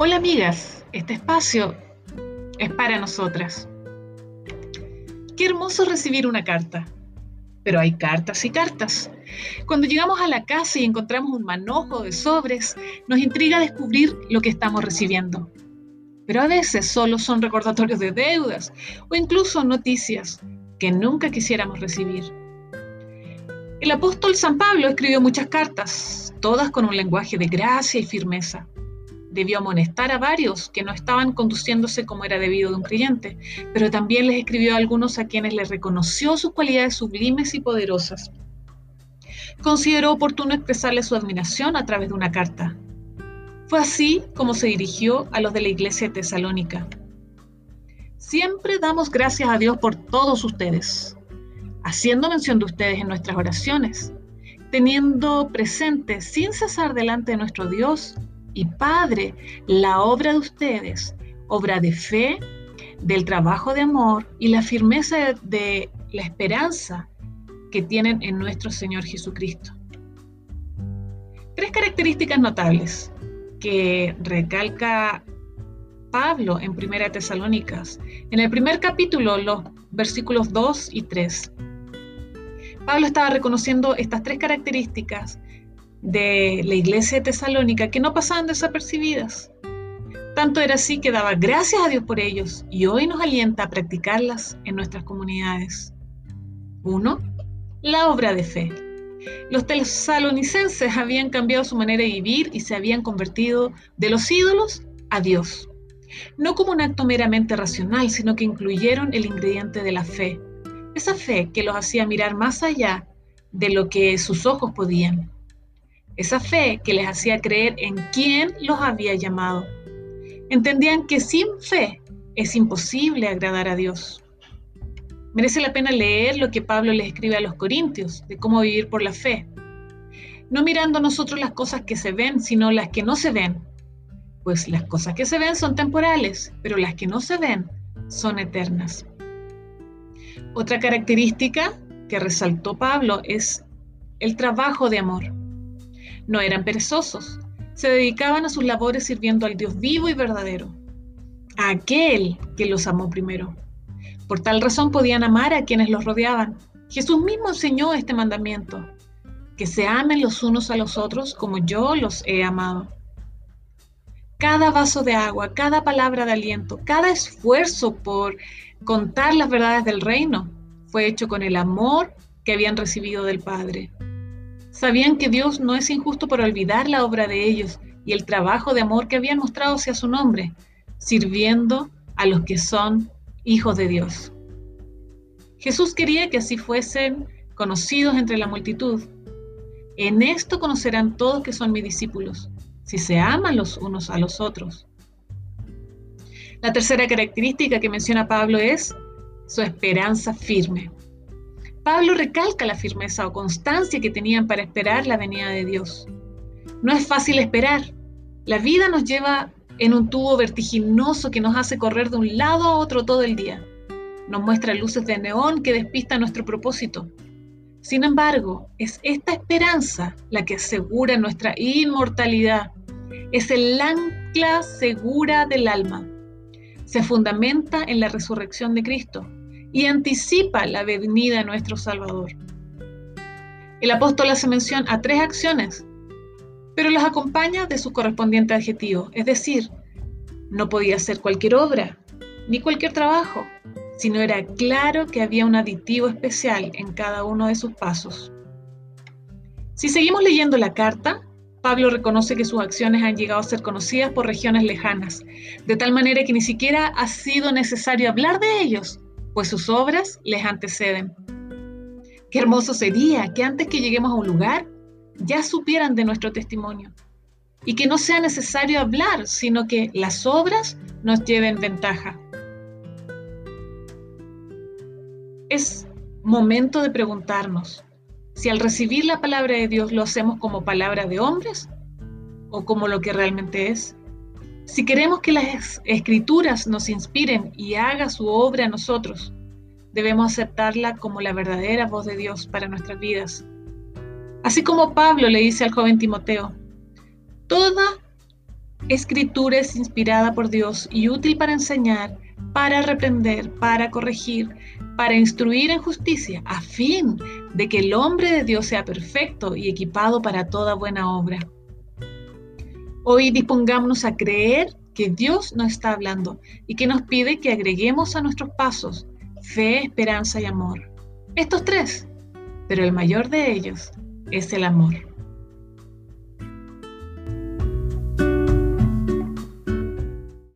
Hola amigas, este espacio es para nosotras. Qué hermoso recibir una carta, pero hay cartas y cartas. Cuando llegamos a la casa y encontramos un manojo de sobres, nos intriga descubrir lo que estamos recibiendo. Pero a veces solo son recordatorios de deudas o incluso noticias que nunca quisiéramos recibir. El apóstol San Pablo escribió muchas cartas, todas con un lenguaje de gracia y firmeza. Debió amonestar a varios que no estaban conduciéndose como era debido de un creyente, pero también les escribió a algunos a quienes les reconoció sus cualidades sublimes y poderosas. Consideró oportuno expresarle su admiración a través de una carta. Fue así como se dirigió a los de la iglesia Tesalónica. Siempre damos gracias a Dios por todos ustedes, haciendo mención de ustedes en nuestras oraciones, teniendo presente sin cesar delante de nuestro Dios y Padre la obra de ustedes, obra de fe, del trabajo de amor y la firmeza de la esperanza que tienen en nuestro Señor Jesucristo. Tres características notables que recalca Pablo en Primera Tesalónicas, en el primer capítulo, los versículos 2 y 3. Pablo estaba reconociendo estas tres características de la iglesia de Tesalónica que no pasaban desapercibidas. Tanto era así que daba gracias a Dios por ellos y hoy nos alienta a practicarlas en nuestras comunidades. Uno, la obra de fe. Los tesalonicenses habían cambiado su manera de vivir y se habían convertido de los ídolos a Dios. No como un acto meramente racional, sino que incluyeron el ingrediente de la fe. Esa fe que los hacía mirar más allá de lo que sus ojos podían. Esa fe que les hacía creer en quién los había llamado. Entendían que sin fe es imposible agradar a Dios. Merece la pena leer lo que Pablo les escribe a los Corintios de cómo vivir por la fe. No mirando nosotros las cosas que se ven, sino las que no se ven. Pues las cosas que se ven son temporales, pero las que no se ven son eternas. Otra característica que resaltó Pablo es el trabajo de amor. No eran perezosos, se dedicaban a sus labores sirviendo al Dios vivo y verdadero, a aquel que los amó primero. Por tal razón podían amar a quienes los rodeaban. Jesús mismo enseñó este mandamiento, que se amen los unos a los otros como yo los he amado. Cada vaso de agua, cada palabra de aliento, cada esfuerzo por contar las verdades del reino fue hecho con el amor que habían recibido del Padre. Sabían que Dios no es injusto por olvidar la obra de ellos y el trabajo de amor que habían mostrado hacia su nombre, sirviendo a los que son hijos de Dios. Jesús quería que así fuesen conocidos entre la multitud. En esto conocerán todos que son mis discípulos, si se aman los unos a los otros. La tercera característica que menciona Pablo es su esperanza firme. Pablo recalca la firmeza o constancia que tenían para esperar la venida de Dios. No es fácil esperar. La vida nos lleva en un tubo vertiginoso que nos hace correr de un lado a otro todo el día. Nos muestra luces de neón que despistan nuestro propósito. Sin embargo, es esta esperanza la que asegura nuestra inmortalidad. Es el ancla segura del alma. Se fundamenta en la resurrección de Cristo y anticipa la venida de nuestro Salvador. El apóstol hace mención a tres acciones, pero las acompaña de su correspondiente adjetivo, es decir, no podía hacer cualquier obra ni cualquier trabajo, sino era claro que había un aditivo especial en cada uno de sus pasos. Si seguimos leyendo la carta, Pablo reconoce que sus acciones han llegado a ser conocidas por regiones lejanas, de tal manera que ni siquiera ha sido necesario hablar de ellos pues sus obras les anteceden. Qué hermoso sería que antes que lleguemos a un lugar ya supieran de nuestro testimonio y que no sea necesario hablar, sino que las obras nos lleven ventaja. Es momento de preguntarnos si al recibir la palabra de Dios lo hacemos como palabra de hombres o como lo que realmente es. Si queremos que las escrituras nos inspiren y haga su obra a nosotros, debemos aceptarla como la verdadera voz de Dios para nuestras vidas. Así como Pablo le dice al joven Timoteo, toda escritura es inspirada por Dios y útil para enseñar, para reprender, para corregir, para instruir en justicia, a fin de que el hombre de Dios sea perfecto y equipado para toda buena obra. Hoy dispongámonos a creer que Dios nos está hablando y que nos pide que agreguemos a nuestros pasos fe, esperanza y amor. Estos tres, pero el mayor de ellos es el amor.